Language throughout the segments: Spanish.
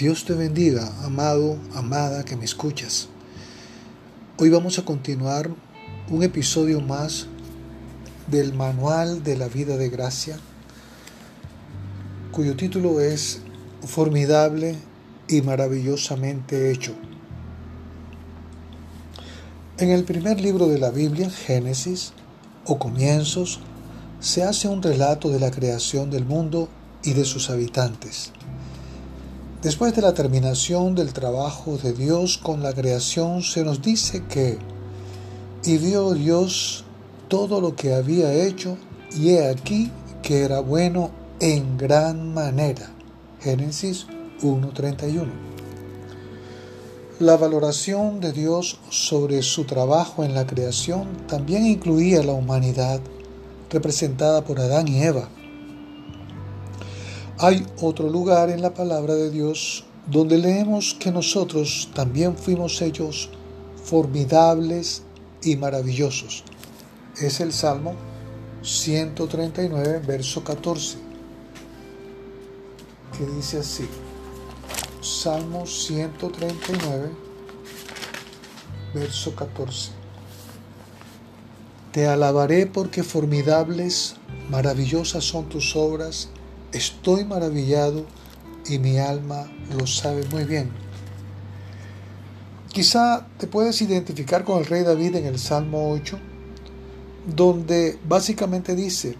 Dios te bendiga, amado, amada que me escuchas. Hoy vamos a continuar un episodio más del Manual de la Vida de Gracia, cuyo título es Formidable y maravillosamente hecho. En el primer libro de la Biblia, Génesis, o comienzos, se hace un relato de la creación del mundo y de sus habitantes. Después de la terminación del trabajo de Dios con la creación, se nos dice que, y vio Dios todo lo que había hecho, y he aquí que era bueno en gran manera. Génesis 1.31. La valoración de Dios sobre su trabajo en la creación también incluía la humanidad, representada por Adán y Eva hay otro lugar en la palabra de Dios donde leemos que nosotros también fuimos hechos formidables y maravillosos. Es el Salmo 139, verso 14, que dice así. Salmo 139, verso 14. Te alabaré porque formidables, maravillosas son tus obras Estoy maravillado y mi alma lo sabe muy bien. Quizá te puedes identificar con el rey David en el Salmo 8, donde básicamente dice,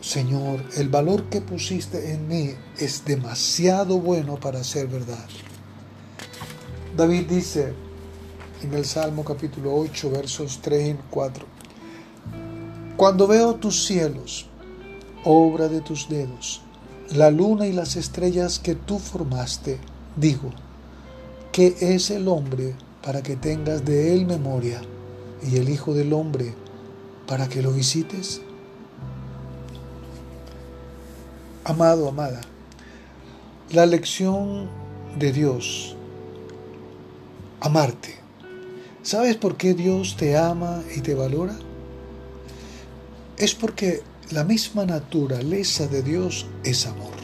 Señor, el valor que pusiste en mí es demasiado bueno para ser verdad. David dice en el Salmo capítulo 8, versos 3 y 4, Cuando veo tus cielos, obra de tus dedos, la luna y las estrellas que tú formaste, digo, ¿qué es el hombre para que tengas de él memoria y el Hijo del Hombre para que lo visites? Amado, amada, la lección de Dios, amarte. ¿Sabes por qué Dios te ama y te valora? Es porque la misma naturaleza de Dios es amor.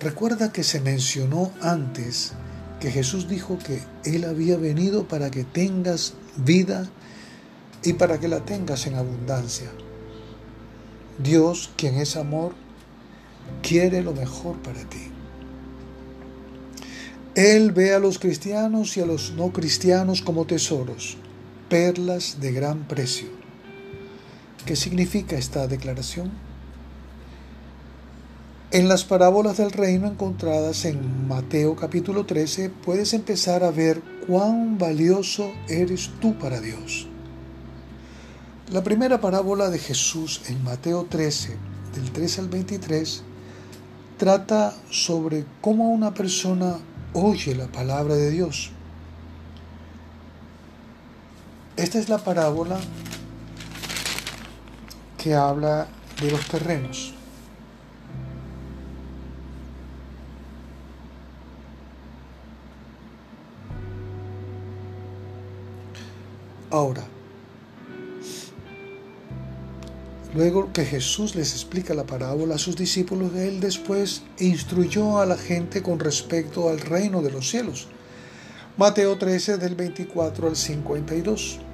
Recuerda que se mencionó antes que Jesús dijo que Él había venido para que tengas vida y para que la tengas en abundancia. Dios, quien es amor, quiere lo mejor para ti. Él ve a los cristianos y a los no cristianos como tesoros, perlas de gran precio. ¿Qué significa esta declaración? En las parábolas del reino encontradas en Mateo capítulo 13 puedes empezar a ver cuán valioso eres tú para Dios. La primera parábola de Jesús en Mateo 13, del 13 al 23, trata sobre cómo una persona oye la palabra de Dios. Esta es la parábola que habla de los terrenos. Ahora, luego que Jesús les explica la parábola a sus discípulos, él después instruyó a la gente con respecto al reino de los cielos. Mateo 13 del 24 al 52.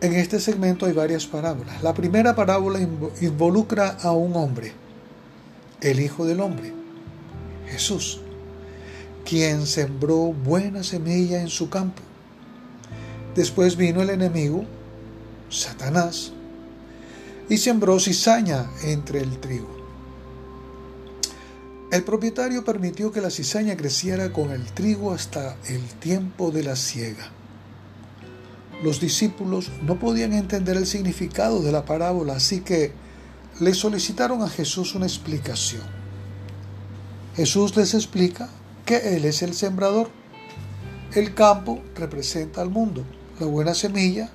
En este segmento hay varias parábolas. La primera parábola involucra a un hombre, el Hijo del Hombre, Jesús, quien sembró buena semilla en su campo. Después vino el enemigo, Satanás, y sembró cizaña entre el trigo. El propietario permitió que la cizaña creciera con el trigo hasta el tiempo de la siega. Los discípulos no podían entender el significado de la parábola, así que le solicitaron a Jesús una explicación. Jesús les explica que Él es el sembrador. El campo representa al mundo. La buena semilla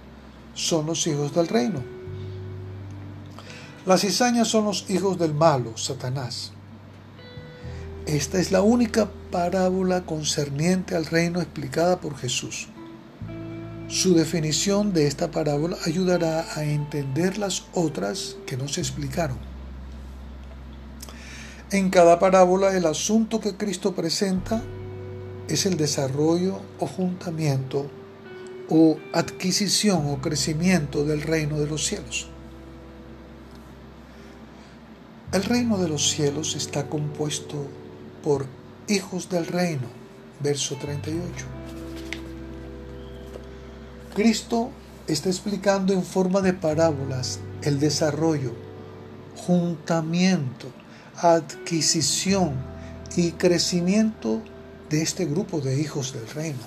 son los hijos del reino. Las cizañas son los hijos del malo, Satanás. Esta es la única parábola concerniente al reino explicada por Jesús. Su definición de esta parábola ayudará a entender las otras que no se explicaron. En cada parábola el asunto que Cristo presenta es el desarrollo o juntamiento o adquisición o crecimiento del reino de los cielos. El reino de los cielos está compuesto por hijos del reino, verso 38. Cristo está explicando en forma de parábolas el desarrollo, juntamiento, adquisición y crecimiento de este grupo de hijos del reino.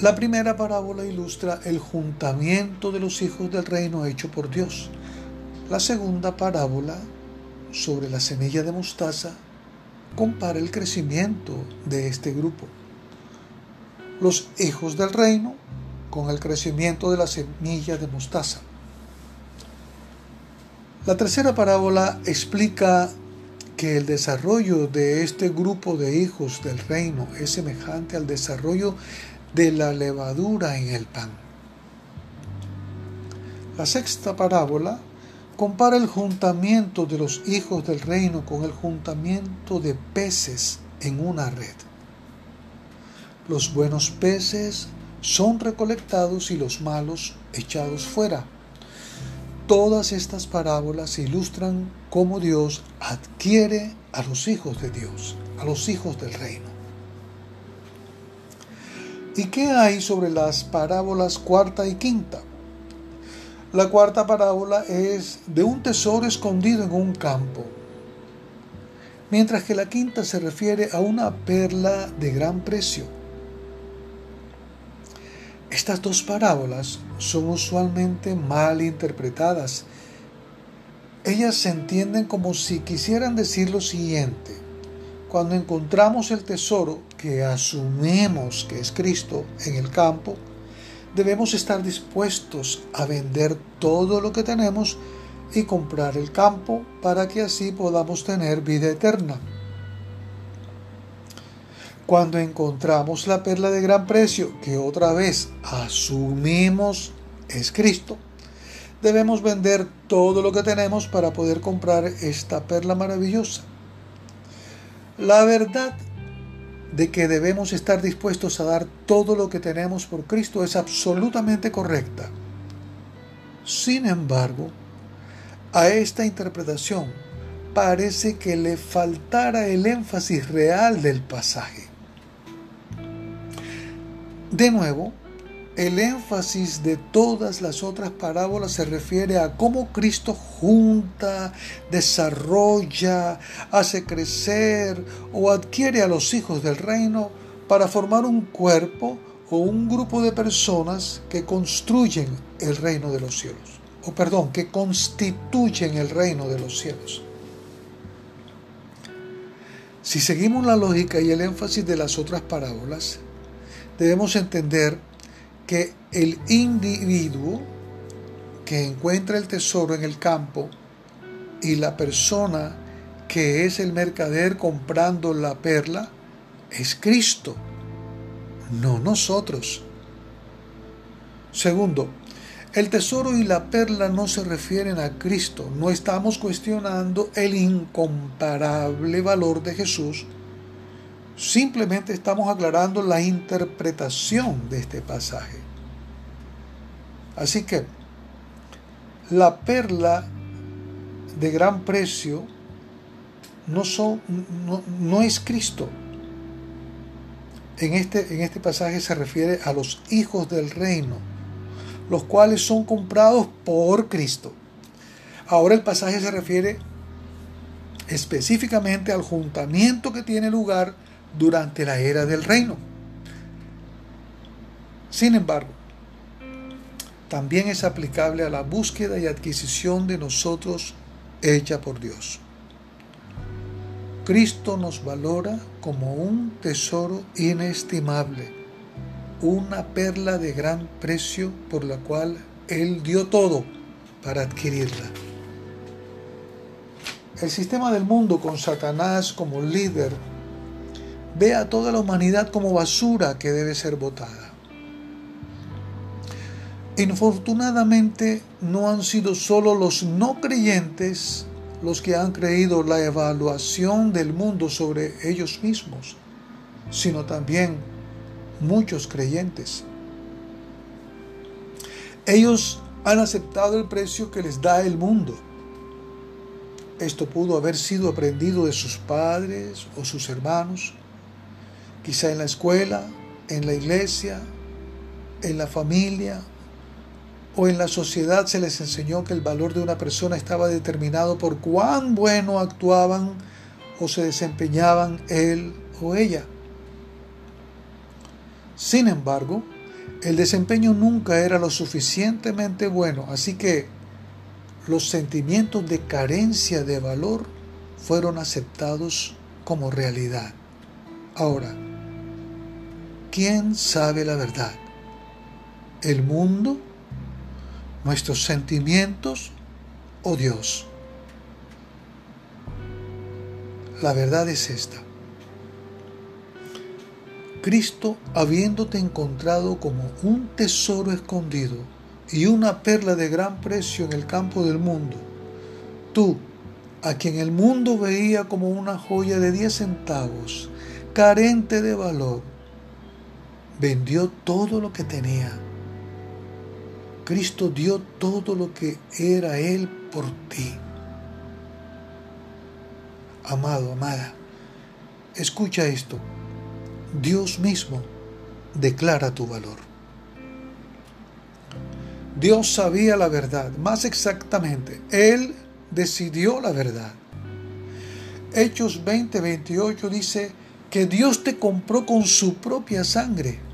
La primera parábola ilustra el juntamiento de los hijos del reino hecho por Dios. La segunda parábola sobre la semilla de mostaza compara el crecimiento de este grupo. Los hijos del reino con el crecimiento de la semilla de mostaza. La tercera parábola explica que el desarrollo de este grupo de hijos del reino es semejante al desarrollo de la levadura en el pan. La sexta parábola compara el juntamiento de los hijos del reino con el juntamiento de peces en una red. Los buenos peces son recolectados y los malos echados fuera. Todas estas parábolas ilustran cómo Dios adquiere a los hijos de Dios, a los hijos del reino. ¿Y qué hay sobre las parábolas cuarta y quinta? La cuarta parábola es de un tesoro escondido en un campo, mientras que la quinta se refiere a una perla de gran precio. Estas dos parábolas son usualmente mal interpretadas. Ellas se entienden como si quisieran decir lo siguiente. Cuando encontramos el tesoro que asumimos que es Cristo en el campo, debemos estar dispuestos a vender todo lo que tenemos y comprar el campo para que así podamos tener vida eterna. Cuando encontramos la perla de gran precio, que otra vez asumimos es Cristo, debemos vender todo lo que tenemos para poder comprar esta perla maravillosa. La verdad de que debemos estar dispuestos a dar todo lo que tenemos por Cristo es absolutamente correcta. Sin embargo, a esta interpretación parece que le faltara el énfasis real del pasaje. De nuevo, el énfasis de todas las otras parábolas se refiere a cómo Cristo junta, desarrolla, hace crecer o adquiere a los hijos del reino para formar un cuerpo o un grupo de personas que construyen el reino de los cielos. O perdón, que constituyen el reino de los cielos. Si seguimos la lógica y el énfasis de las otras parábolas, debemos entender que el individuo que encuentra el tesoro en el campo y la persona que es el mercader comprando la perla es Cristo, no nosotros. Segundo, el tesoro y la perla no se refieren a Cristo. No estamos cuestionando el incomparable valor de Jesús Simplemente estamos aclarando la interpretación de este pasaje. Así que la perla de gran precio no, es Cristo. En este, en este pasaje se refiere a los hijos del reino, los cuales son comprados por Cristo. Ahora el pasaje se refiere específicamente al juntamiento que tiene lugar durante la era del reino. Sin embargo, también es aplicable a la búsqueda y adquisición de nosotros hecha por Dios. Cristo nos valora como un tesoro inestimable, una perla de gran precio por la cual Él dio todo para adquirirla. El sistema del mundo con Satanás como líder ve a toda la humanidad como basura que debe ser botada. Infortunadamente no han sido solo los no creyentes los que han creído la evaluación del mundo sobre ellos mismos, sino también muchos creyentes. Ellos han aceptado el precio que les da el mundo. Esto pudo haber sido aprendido de sus padres o sus hermanos, quizá en la escuela, en la iglesia, en la familia o en la sociedad se les enseñó que el valor de una persona estaba determinado por cuán bueno actuaban o se desempeñaban él o ella. Sin embargo, el desempeño nunca era lo suficientemente bueno, así que los sentimientos de carencia de valor fueron aceptados como realidad. Ahora, ¿quién sabe la verdad? ¿El mundo? ¿Nuestros sentimientos o Dios? La verdad es esta. Cristo, habiéndote encontrado como un tesoro escondido y una perla de gran precio en el campo del mundo, tú, a quien el mundo veía como una joya de 10 centavos, carente de valor, vendió todo lo que tenía. Cristo dio todo lo que era Él por ti. Amado, amada, escucha esto. Dios mismo declara tu valor. Dios sabía la verdad, más exactamente, Él decidió la verdad. Hechos 20:28 dice que Dios te compró con su propia sangre.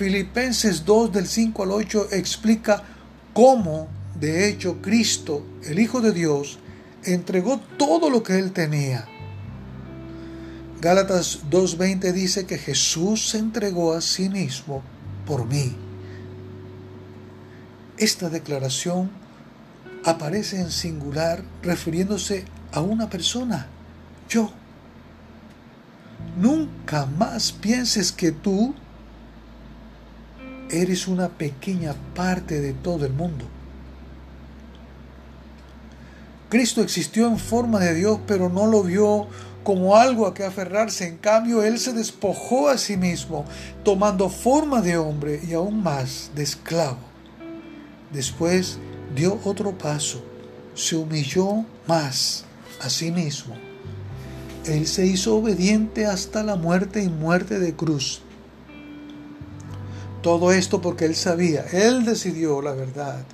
Filipenses 2 del 5 al 8 explica cómo, de hecho, Cristo, el Hijo de Dios, entregó todo lo que él tenía Gálatas 2.20 dice que Jesús se entregó a sí mismo por mí. Esta declaración aparece en singular refiriéndose a una persona, yo. Nunca más pienses que tú eres una pequeña parte de todo el mundo. Cristo existió en forma de Dios, pero no lo vio como algo a que aferrarse. En cambio, Él se despojó a sí mismo, tomando forma de hombre y aún más de esclavo. Después dio otro paso, se humilló más a sí mismo. Él se hizo obediente hasta la muerte y muerte de cruz. Todo esto porque Él sabía, Él decidió la verdad.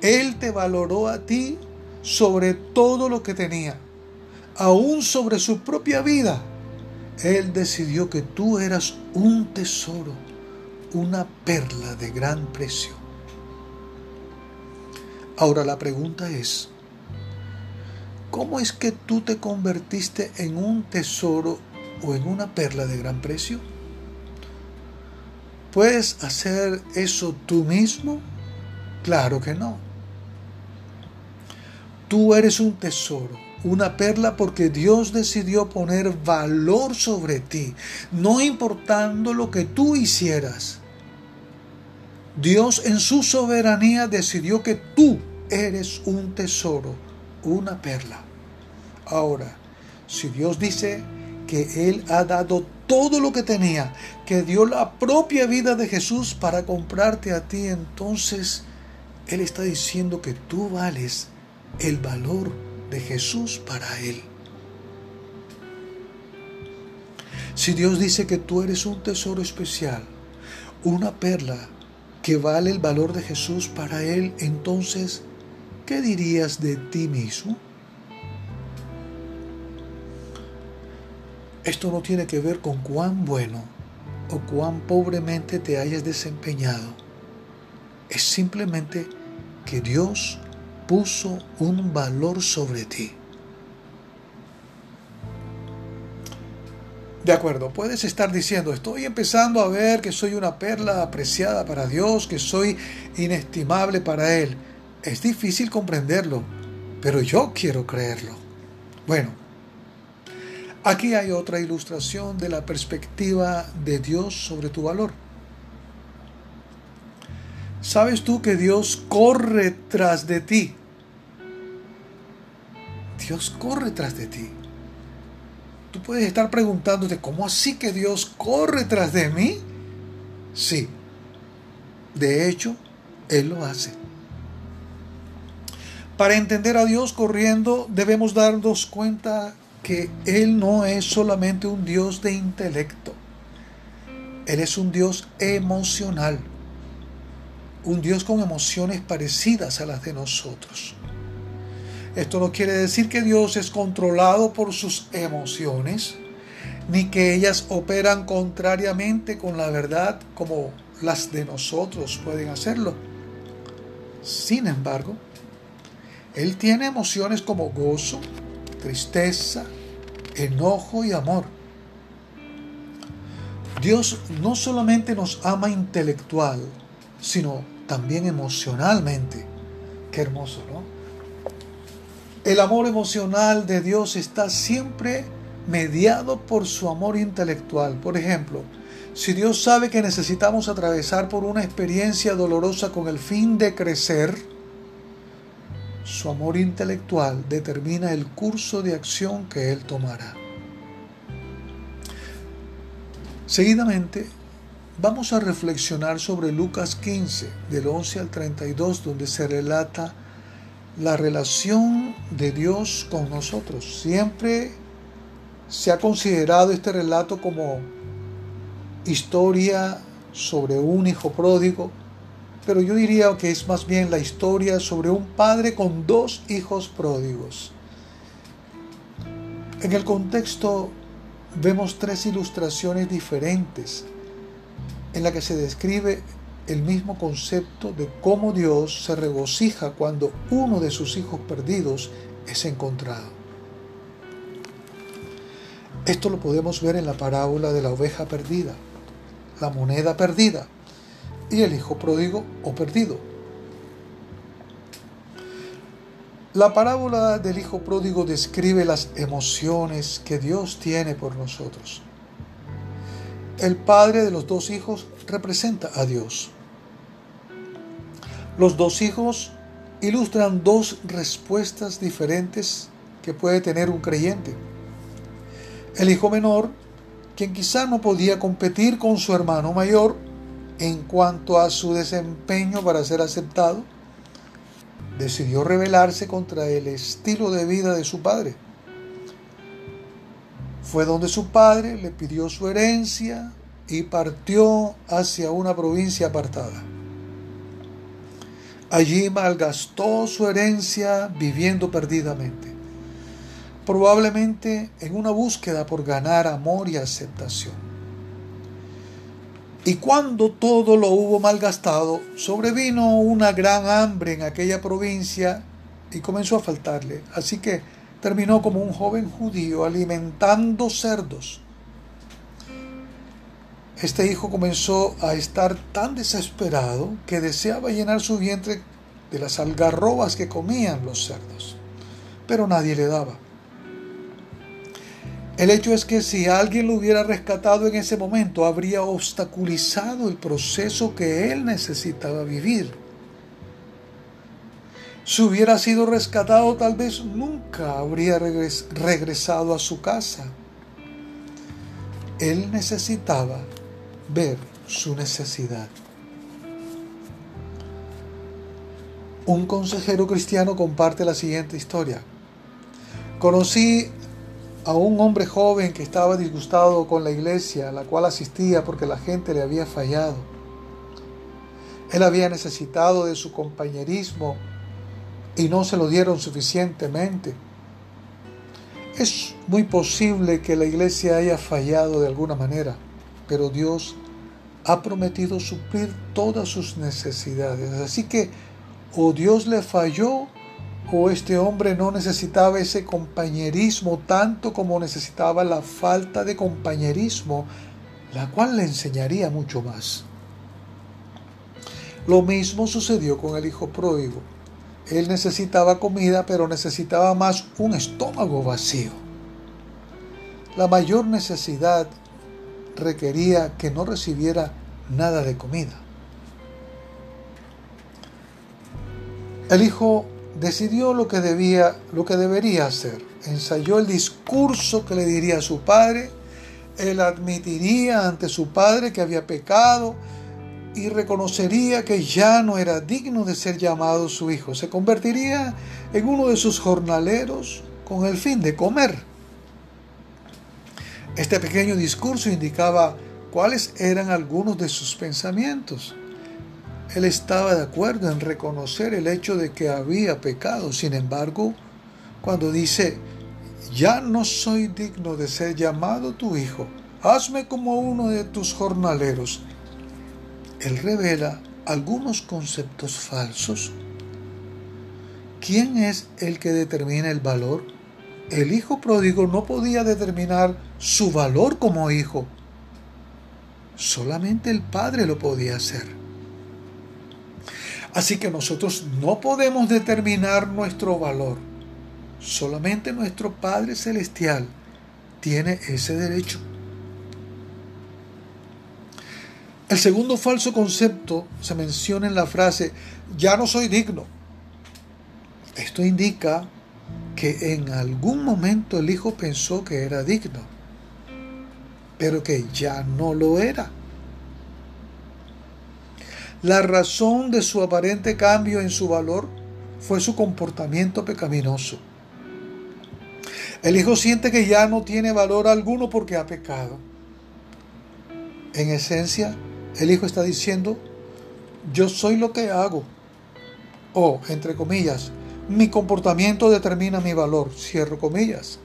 Él te valoró a ti sobre todo lo que tenía aún sobre su propia vida, Él decidió que tú eras un tesoro, una perla de gran precio. Ahora la pregunta es, ¿cómo es que tú te convertiste en un tesoro o en una perla de gran precio? ¿Puedes hacer eso tú mismo? Claro que no. Tú eres un tesoro una perla porque Dios decidió poner valor sobre ti, no importando lo que tú hicieras. Dios en su soberanía decidió que tú eres un tesoro, una perla. Ahora, si Dios dice que Él ha dado todo lo que tenía, que dio la propia vida de Jesús para comprarte a ti, entonces Él está diciendo que tú vales el valor de Jesús para él. Si Dios dice que tú eres un tesoro especial, una perla que vale el valor de Jesús para Él, entonces, ¿qué dirías de ti mismo? Esto no tiene que ver con cuán bueno o cuán pobremente te hayas desempeñado. Es simplemente que Dios puso un valor sobre ti. De acuerdo, puedes estar diciendo, estoy empezando a ver que soy una perla apreciada para Dios, que soy inestimable para Él. Es difícil comprenderlo, pero yo quiero creerlo. Bueno, aquí hay otra ilustración de la perspectiva de Dios sobre tu valor. ¿Sabes tú que Dios corre tras de ti Dios corre tras de ti. Tú puedes estar preguntándote, ¿cómo así que Dios corre tras de mí? Sí, de hecho, Él lo hace. Para entender a Dios corriendo debemos darnos cuenta que Él no es solamente un Dios de intelecto. Él es un Dios emocional. Un Dios con emociones parecidas a las de nosotros. Esto no quiere decir que Dios es controlado por sus emociones, ni que ellas operan contrariamente con la verdad como las de nosotros pueden hacerlo. Sin embargo, Él tiene emociones como gozo, tristeza, enojo y amor. Dios no solamente nos ama intelectual, sino también emocionalmente. Qué hermoso, ¿no? El amor emocional de Dios está siempre mediado por su amor intelectual. Por ejemplo, si Dios sabe que necesitamos atravesar por una experiencia dolorosa con el fin de crecer, su amor intelectual determina el curso de acción que Él tomará. Seguidamente, vamos a reflexionar sobre Lucas 15, del 11 al 32, donde se relata la relación de Dios con nosotros. Siempre se ha considerado este relato como historia sobre un hijo pródigo, pero yo diría que es más bien la historia sobre un padre con dos hijos pródigos. En el contexto vemos tres ilustraciones diferentes en la que se describe el mismo concepto de cómo Dios se regocija cuando uno de sus hijos perdidos es encontrado. Esto lo podemos ver en la parábola de la oveja perdida, la moneda perdida y el hijo pródigo o perdido. La parábola del hijo pródigo describe las emociones que Dios tiene por nosotros. El padre de los dos hijos representa a Dios. Los dos hijos ilustran dos respuestas diferentes que puede tener un creyente. El hijo menor, quien quizá no podía competir con su hermano mayor en cuanto a su desempeño para ser aceptado, decidió rebelarse contra el estilo de vida de su padre. Fue donde su padre le pidió su herencia y partió hacia una provincia apartada. Allí malgastó su herencia viviendo perdidamente, probablemente en una búsqueda por ganar amor y aceptación. Y cuando todo lo hubo malgastado, sobrevino una gran hambre en aquella provincia y comenzó a faltarle. Así que terminó como un joven judío alimentando cerdos este hijo comenzó a estar tan desesperado que deseaba llenar su vientre de las algarrobas que comían los cerdos, pero nadie le daba. El hecho es que si alguien lo hubiera rescatado en ese momento, habría obstaculizado el proceso que él necesitaba vivir. Si hubiera sido rescatado, tal vez nunca habría regresado a su casa. Él necesitaba ver su necesidad. Un consejero cristiano comparte la siguiente historia. Conocí a un hombre joven que estaba disgustado con la iglesia a la cual asistía porque la gente le había fallado. Él había necesitado de su compañerismo y no se lo dieron suficientemente. Es muy posible que la iglesia haya fallado de alguna manera pero Dios ha prometido suplir todas sus necesidades. Así que o Dios le falló o este hombre no necesitaba ese compañerismo tanto como necesitaba la falta de compañerismo, la cual le enseñaría mucho más. Lo mismo sucedió con el hijo pródigo. Él necesitaba comida, pero necesitaba más un estómago vacío. La mayor necesidad requería que no recibiera nada de comida. El hijo decidió lo que debía, lo que debería hacer. Ensayó el discurso que le diría a su padre. Él admitiría ante su padre que había pecado y reconocería que ya no era digno de ser llamado su hijo. Se convertiría en uno de sus jornaleros con el fin de comer. Este pequeño discurso indicaba cuáles eran algunos de sus pensamientos. Él estaba de acuerdo en reconocer el hecho de que había pecado. Sin embargo, cuando dice, ya no soy digno de ser llamado tu hijo, hazme como uno de tus jornaleros, él revela algunos conceptos falsos. ¿Quién es el que determina el valor? El hijo pródigo no podía determinar su valor como hijo. Solamente el padre lo podía hacer. Así que nosotros no podemos determinar nuestro valor. Solamente nuestro Padre Celestial tiene ese derecho. El segundo falso concepto se menciona en la frase, ya no soy digno. Esto indica que en algún momento el hijo pensó que era digno, pero que ya no lo era. La razón de su aparente cambio en su valor fue su comportamiento pecaminoso. El hijo siente que ya no tiene valor alguno porque ha pecado. En esencia, el hijo está diciendo, yo soy lo que hago. O, entre comillas, mi comportamiento determina mi valor. Cierro comillas.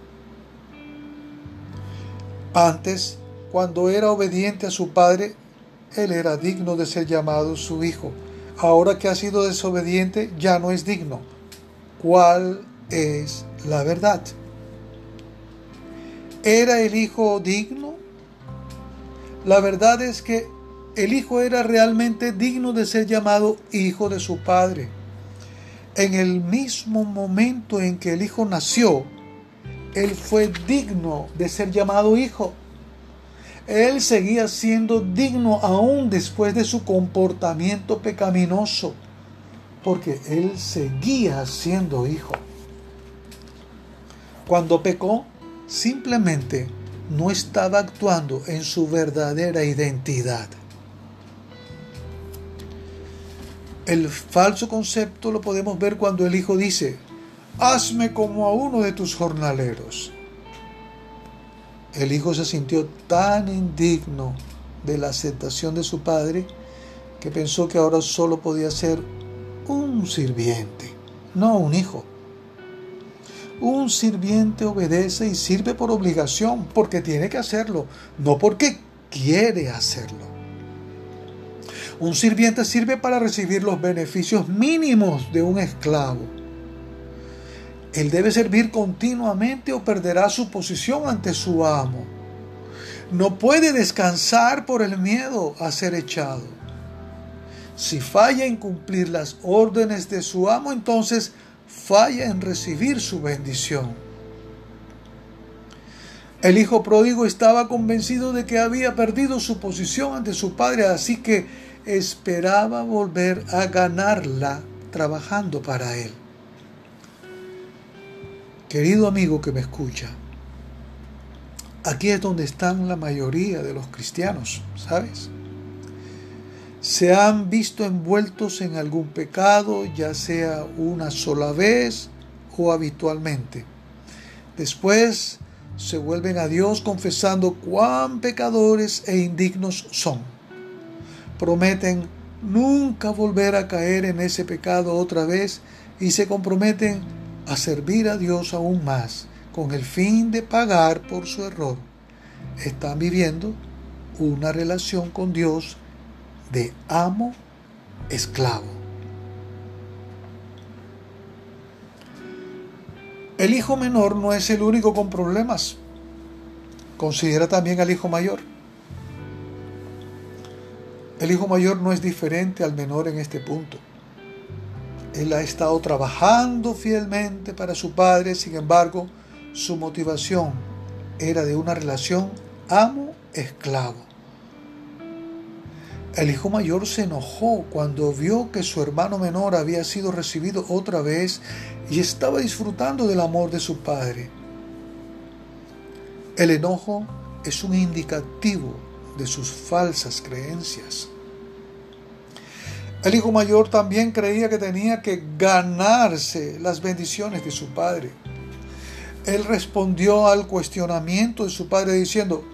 Antes, cuando era obediente a su padre, él era digno de ser llamado su hijo. Ahora que ha sido desobediente, ya no es digno. ¿Cuál es la verdad? ¿Era el hijo digno? La verdad es que el hijo era realmente digno de ser llamado hijo de su padre. En el mismo momento en que el hijo nació, él fue digno de ser llamado hijo él seguía siendo digno aún después de su comportamiento pecaminoso, porque él seguía siendo hijo. Cuando pecó, simplemente no estaba actuando en su verdadera identidad. El falso concepto lo podemos ver cuando el hijo dice, hazme como a uno de tus jornaleros. El hijo se sintió tan indigno de la aceptación de su padre que pensó que ahora solo podía ser un sirviente, no un hijo. Un sirviente obedece y sirve por obligación, porque tiene que hacerlo, no porque quiere hacerlo. Un sirviente sirve para recibir los beneficios mínimos de un esclavo él debe servir continuamente o perderá su posición ante su amo. No puede descansar por el miedo a ser echado. Si falla en cumplir las órdenes de su amo, entonces falla en recibir su bendición. El hijo pródigo estaba convencido de que había perdido su posición ante su padre, así que esperaba volver a ganarla trabajando para él. Querido amigo que me escucha, aquí es donde están la mayoría de los cristianos, ¿sabes? Se han visto envueltos en algún pecado, ya sea una sola vez o habitualmente. Después se vuelven a Dios confesando cuán pecadores e indignos son. Prometen nunca volver a caer en ese pecado otra vez y se comprometen a servir a Dios aún más con el fin de pagar por su error, están viviendo una relación con Dios de amo-esclavo. El hijo menor no es el único con problemas. Considera también al hijo mayor. El hijo mayor no es diferente al menor en este punto. Él ha estado trabajando fielmente para su padre, sin embargo, su motivación era de una relación amo-esclavo. El hijo mayor se enojó cuando vio que su hermano menor había sido recibido otra vez y estaba disfrutando del amor de su padre. El enojo es un indicativo de sus falsas creencias. El hijo mayor también creía que tenía que ganarse las bendiciones de su padre. Él respondió al cuestionamiento de su padre diciendo,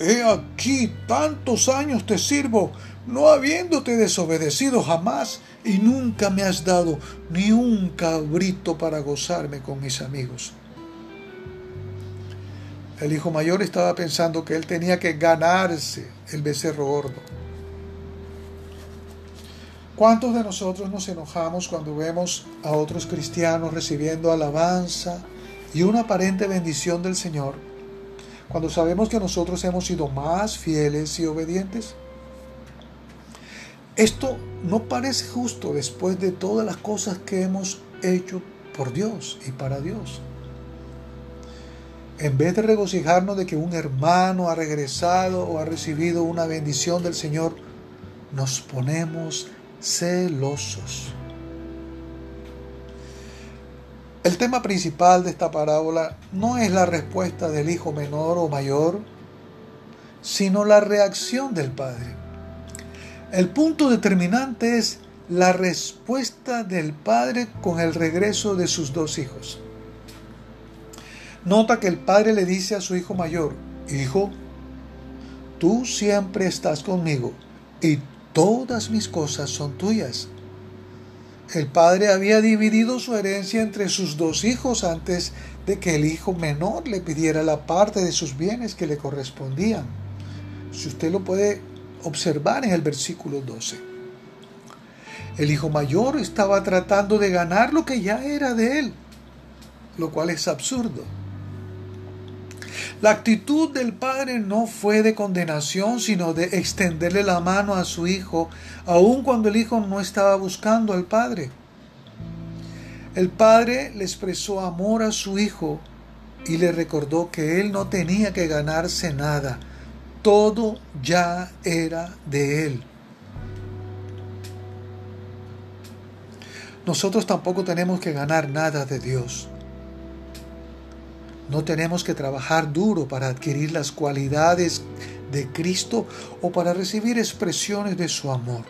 He aquí tantos años te sirvo, no habiéndote desobedecido jamás, y nunca me has dado ni un cabrito para gozarme con mis amigos. El hijo mayor estaba pensando que él tenía que ganarse el becerro gordo. ¿Cuántos de nosotros nos enojamos cuando vemos a otros cristianos recibiendo alabanza y una aparente bendición del Señor? cuando sabemos que nosotros hemos sido más fieles y obedientes? Esto no parece justo después de todas las cosas que hemos hecho por Dios y para Dios. En vez de regocijarnos de que un hermano ha regresado o ha recibido una bendición del Señor, nos ponemos celosos. El tema principal de esta parábola no es la respuesta del hijo menor o mayor, sino la reacción del padre. El punto determinante es la respuesta del padre con el regreso de sus dos hijos. Nota que el padre le dice a su hijo mayor, Hijo, tú siempre estás conmigo y todas mis cosas son tuyas. El padre había dividido su herencia entre sus dos hijos antes de que el hijo menor le pidiera la parte de sus bienes que le correspondían. Si usted lo puede observar en el versículo 12. El hijo mayor estaba tratando de ganar lo que ya era de él, lo cual es absurdo. La actitud del padre no fue de condenación, sino de extenderle la mano a su hijo, aun cuando el hijo no estaba buscando al padre. El padre le expresó amor a su hijo y le recordó que él no tenía que ganarse nada, todo ya era de él. Nosotros tampoco tenemos que ganar nada de Dios. No tenemos que trabajar duro para adquirir las cualidades de Cristo o para recibir expresiones de su amor.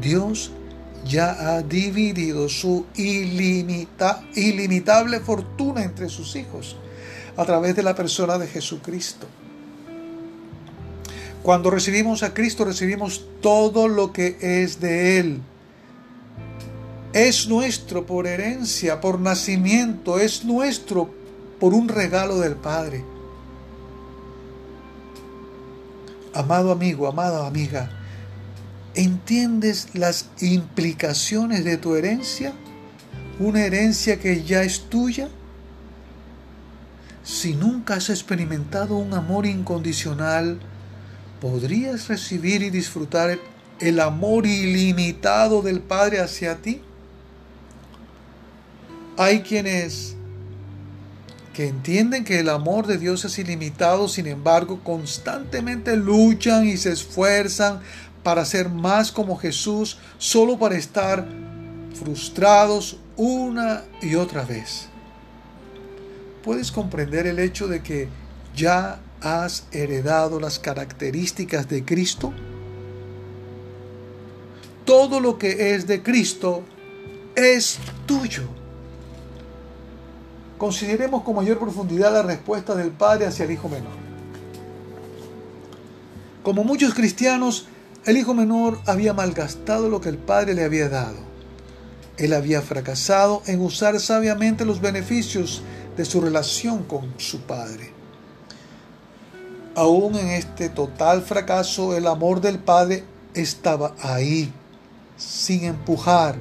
Dios ya ha dividido su ilimitable fortuna entre sus hijos a través de la persona de Jesucristo. Cuando recibimos a Cristo recibimos todo lo que es de Él es nuestro por herencia, por nacimiento, es nuestro por un regalo del Padre. Amado amigo, amada amiga, ¿entiendes las implicaciones de tu herencia? ¿Una herencia que ya es tuya? Si nunca has experimentado un amor incondicional, ¿podrías recibir y disfrutar el amor ilimitado del Padre hacia ti? Hay quienes que entienden que el amor de Dios es ilimitado, sin embargo, constantemente luchan y se esfuerzan para ser más como Jesús, solo para estar frustrados una y otra vez. ¿Puedes comprender el hecho de que ya has heredado las características de Cristo? Todo lo que es de Cristo es tuyo. Consideremos con mayor profundidad la respuesta del padre hacia el hijo menor. Como muchos cristianos, el hijo menor había malgastado lo que el padre le había dado. Él había fracasado en usar sabiamente los beneficios de su relación con su padre. Aún en este total fracaso, el amor del padre estaba ahí, sin empujar,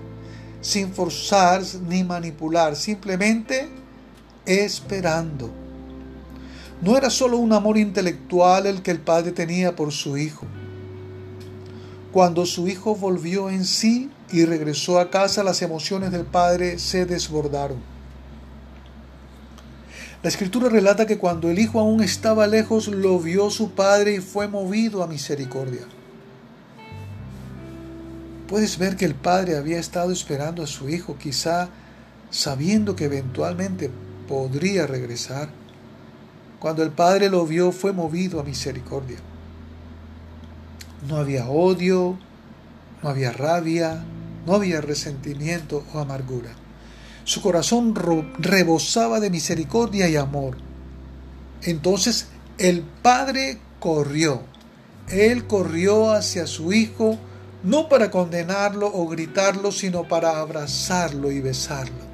sin forzar ni manipular, simplemente esperando. No era solo un amor intelectual el que el padre tenía por su hijo. Cuando su hijo volvió en sí y regresó a casa, las emociones del padre se desbordaron. La escritura relata que cuando el hijo aún estaba lejos, lo vio su padre y fue movido a misericordia. Puedes ver que el padre había estado esperando a su hijo, quizá sabiendo que eventualmente podría regresar. Cuando el padre lo vio, fue movido a misericordia. No había odio, no había rabia, no había resentimiento o amargura. Su corazón rebosaba de misericordia y amor. Entonces el padre corrió. Él corrió hacia su hijo, no para condenarlo o gritarlo, sino para abrazarlo y besarlo.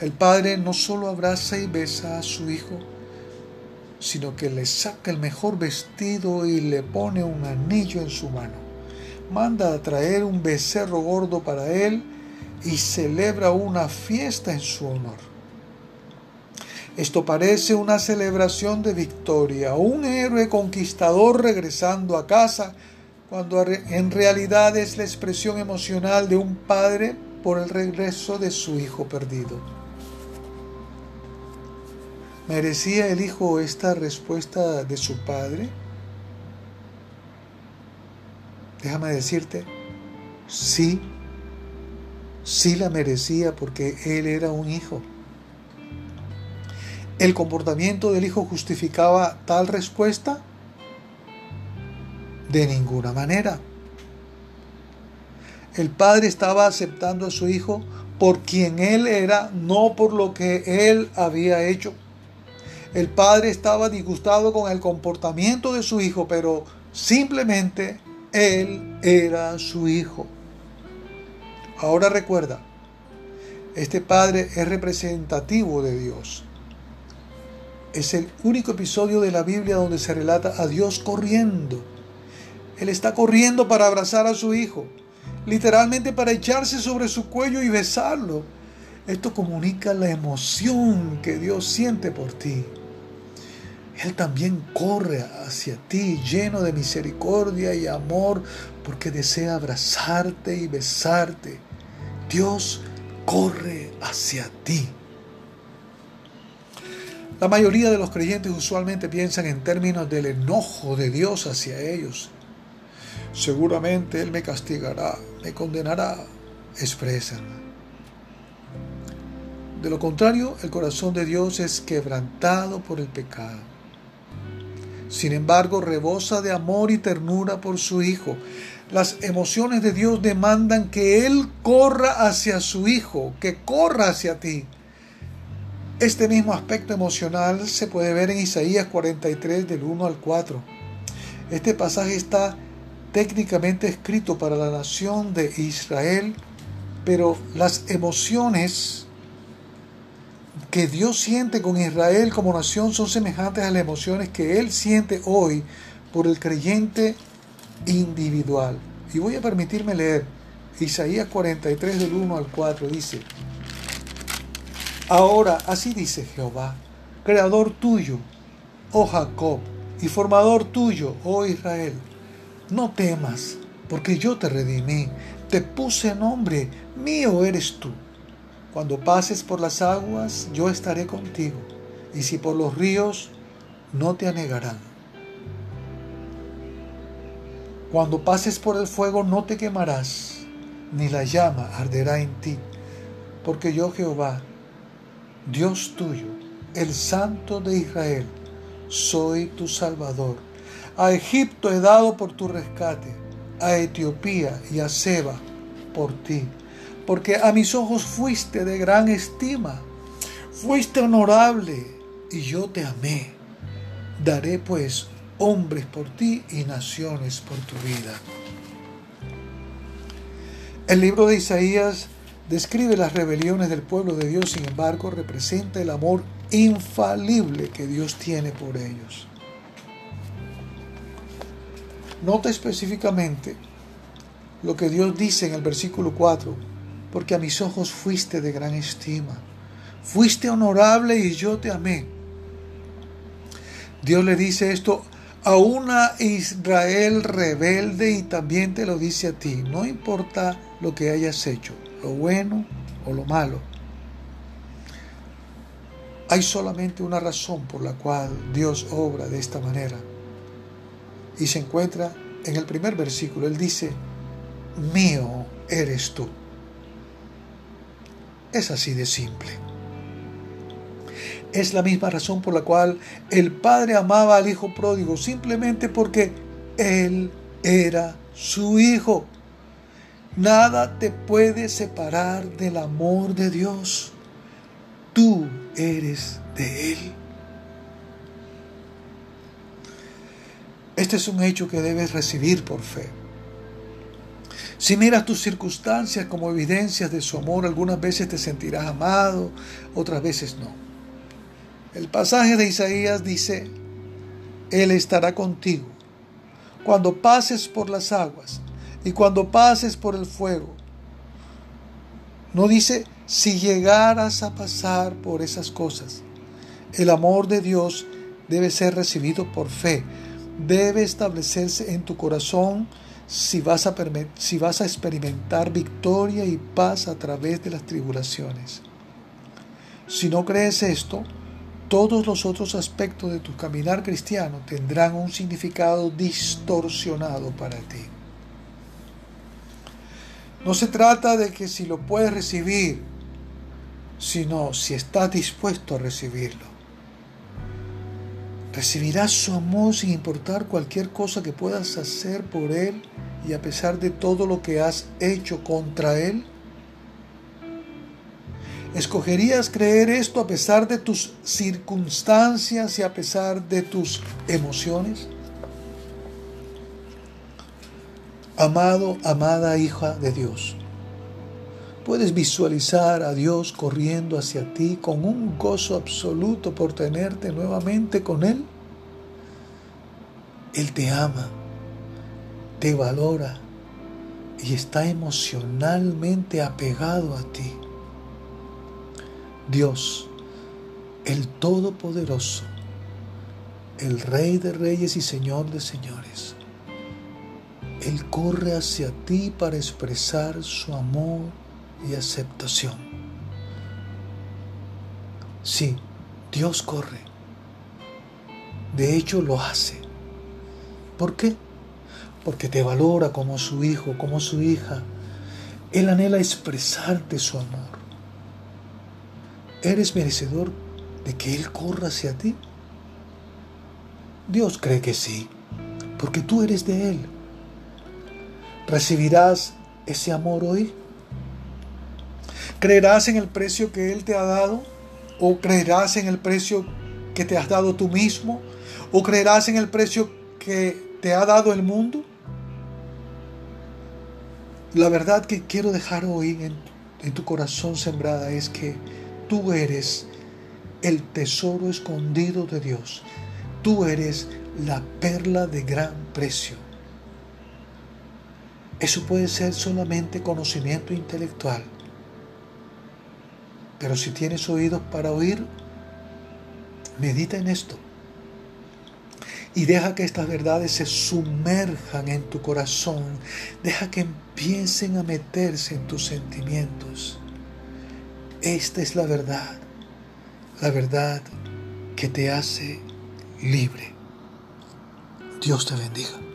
El padre no solo abraza y besa a su hijo, sino que le saca el mejor vestido y le pone un anillo en su mano. Manda a traer un becerro gordo para él y celebra una fiesta en su honor. Esto parece una celebración de victoria, un héroe conquistador regresando a casa, cuando en realidad es la expresión emocional de un padre por el regreso de su hijo perdido. ¿Merecía el hijo esta respuesta de su padre? Déjame decirte, sí, sí la merecía porque él era un hijo. ¿El comportamiento del hijo justificaba tal respuesta? De ninguna manera. El padre estaba aceptando a su hijo por quien él era, no por lo que él había hecho. El padre estaba disgustado con el comportamiento de su hijo, pero simplemente él era su hijo. Ahora recuerda, este padre es representativo de Dios. Es el único episodio de la Biblia donde se relata a Dios corriendo. Él está corriendo para abrazar a su hijo, literalmente para echarse sobre su cuello y besarlo. Esto comunica la emoción que Dios siente por ti. Él también corre hacia ti lleno de misericordia y amor porque desea abrazarte y besarte. Dios corre hacia ti. La mayoría de los creyentes usualmente piensan en términos del enojo de Dios hacia ellos. Seguramente Él me castigará, me condenará, expresan. De lo contrario, el corazón de Dios es quebrantado por el pecado. Sin embargo, rebosa de amor y ternura por su Hijo. Las emociones de Dios demandan que Él corra hacia su Hijo, que corra hacia ti. Este mismo aspecto emocional se puede ver en Isaías 43 del 1 al 4. Este pasaje está técnicamente escrito para la nación de Israel, pero las emociones que Dios siente con Israel como nación son semejantes a las emociones que Él siente hoy por el creyente individual. Y voy a permitirme leer Isaías 43 del 1 al 4. Dice, Ahora así dice Jehová, creador tuyo, oh Jacob, y formador tuyo, oh Israel, no temas, porque yo te redimí, te puse nombre, mío eres tú. Cuando pases por las aguas, yo estaré contigo, y si por los ríos, no te anegarán. Cuando pases por el fuego, no te quemarás, ni la llama arderá en ti, porque yo Jehová, Dios tuyo, el Santo de Israel, soy tu Salvador. A Egipto he dado por tu rescate, a Etiopía y a Seba por ti porque a mis ojos fuiste de gran estima, fuiste honorable y yo te amé. Daré pues hombres por ti y naciones por tu vida. El libro de Isaías describe las rebeliones del pueblo de Dios, sin embargo, representa el amor infalible que Dios tiene por ellos. Nota específicamente lo que Dios dice en el versículo 4 porque a mis ojos fuiste de gran estima. Fuiste honorable y yo te amé. Dios le dice esto a una Israel rebelde y también te lo dice a ti. No importa lo que hayas hecho, lo bueno o lo malo. Hay solamente una razón por la cual Dios obra de esta manera. Y se encuentra en el primer versículo. Él dice, mío eres tú. Es así de simple. Es la misma razón por la cual el padre amaba al hijo pródigo, simplemente porque él era su hijo. Nada te puede separar del amor de Dios. Tú eres de Él. Este es un hecho que debes recibir por fe. Si miras tus circunstancias como evidencias de su amor, algunas veces te sentirás amado, otras veces no. El pasaje de Isaías dice, Él estará contigo cuando pases por las aguas y cuando pases por el fuego. No dice si llegaras a pasar por esas cosas. El amor de Dios debe ser recibido por fe, debe establecerse en tu corazón si vas, a, experimentar victoria y paz a través de las tribulaciones. Si no crees esto, todos los otros aspectos de tu caminar cristiano tendrán un significado distorsionado para ti. No se trata de que si lo puedes recibir, sino si estás dispuesto a recibirlo. Recibirás su amor sin importar cualquier cosa que puedas hacer por Él y a pesar de todo lo que has hecho contra Él. ¿Escogerías creer esto a pesar de tus circunstancias y a pesar de tus emociones? Amado, amada hija de Dios, puedes visualizar a Dios corriendo hacia ti con un gozo absoluto por tenerte nuevamente con Él. Él te ama, te valora y está emocionalmente apegado a ti. Dios, el Todopoderoso, el Rey de Reyes y Señor de Señores, Él corre hacia ti para expresar su amor y aceptación. Sí, Dios corre. De hecho lo hace. ¿Por qué? Porque te valora como su hijo, como su hija. Él anhela expresarte su amor. ¿Eres merecedor de que Él corra hacia ti? Dios cree que sí, porque tú eres de Él. ¿Recibirás ese amor hoy? ¿Creerás en el precio que Él te ha dado? ¿O creerás en el precio que te has dado tú mismo? ¿O creerás en el precio que te ha dado el mundo? La verdad que quiero dejar hoy en, en tu corazón sembrada es que tú eres el tesoro escondido de Dios. Tú eres la perla de gran precio. Eso puede ser solamente conocimiento intelectual pero si tienes oídos para oír, medita en esto. Y deja que estas verdades se sumerjan en tu corazón. Deja que empiecen a meterse en tus sentimientos. Esta es la verdad. La verdad que te hace libre. Dios te bendiga.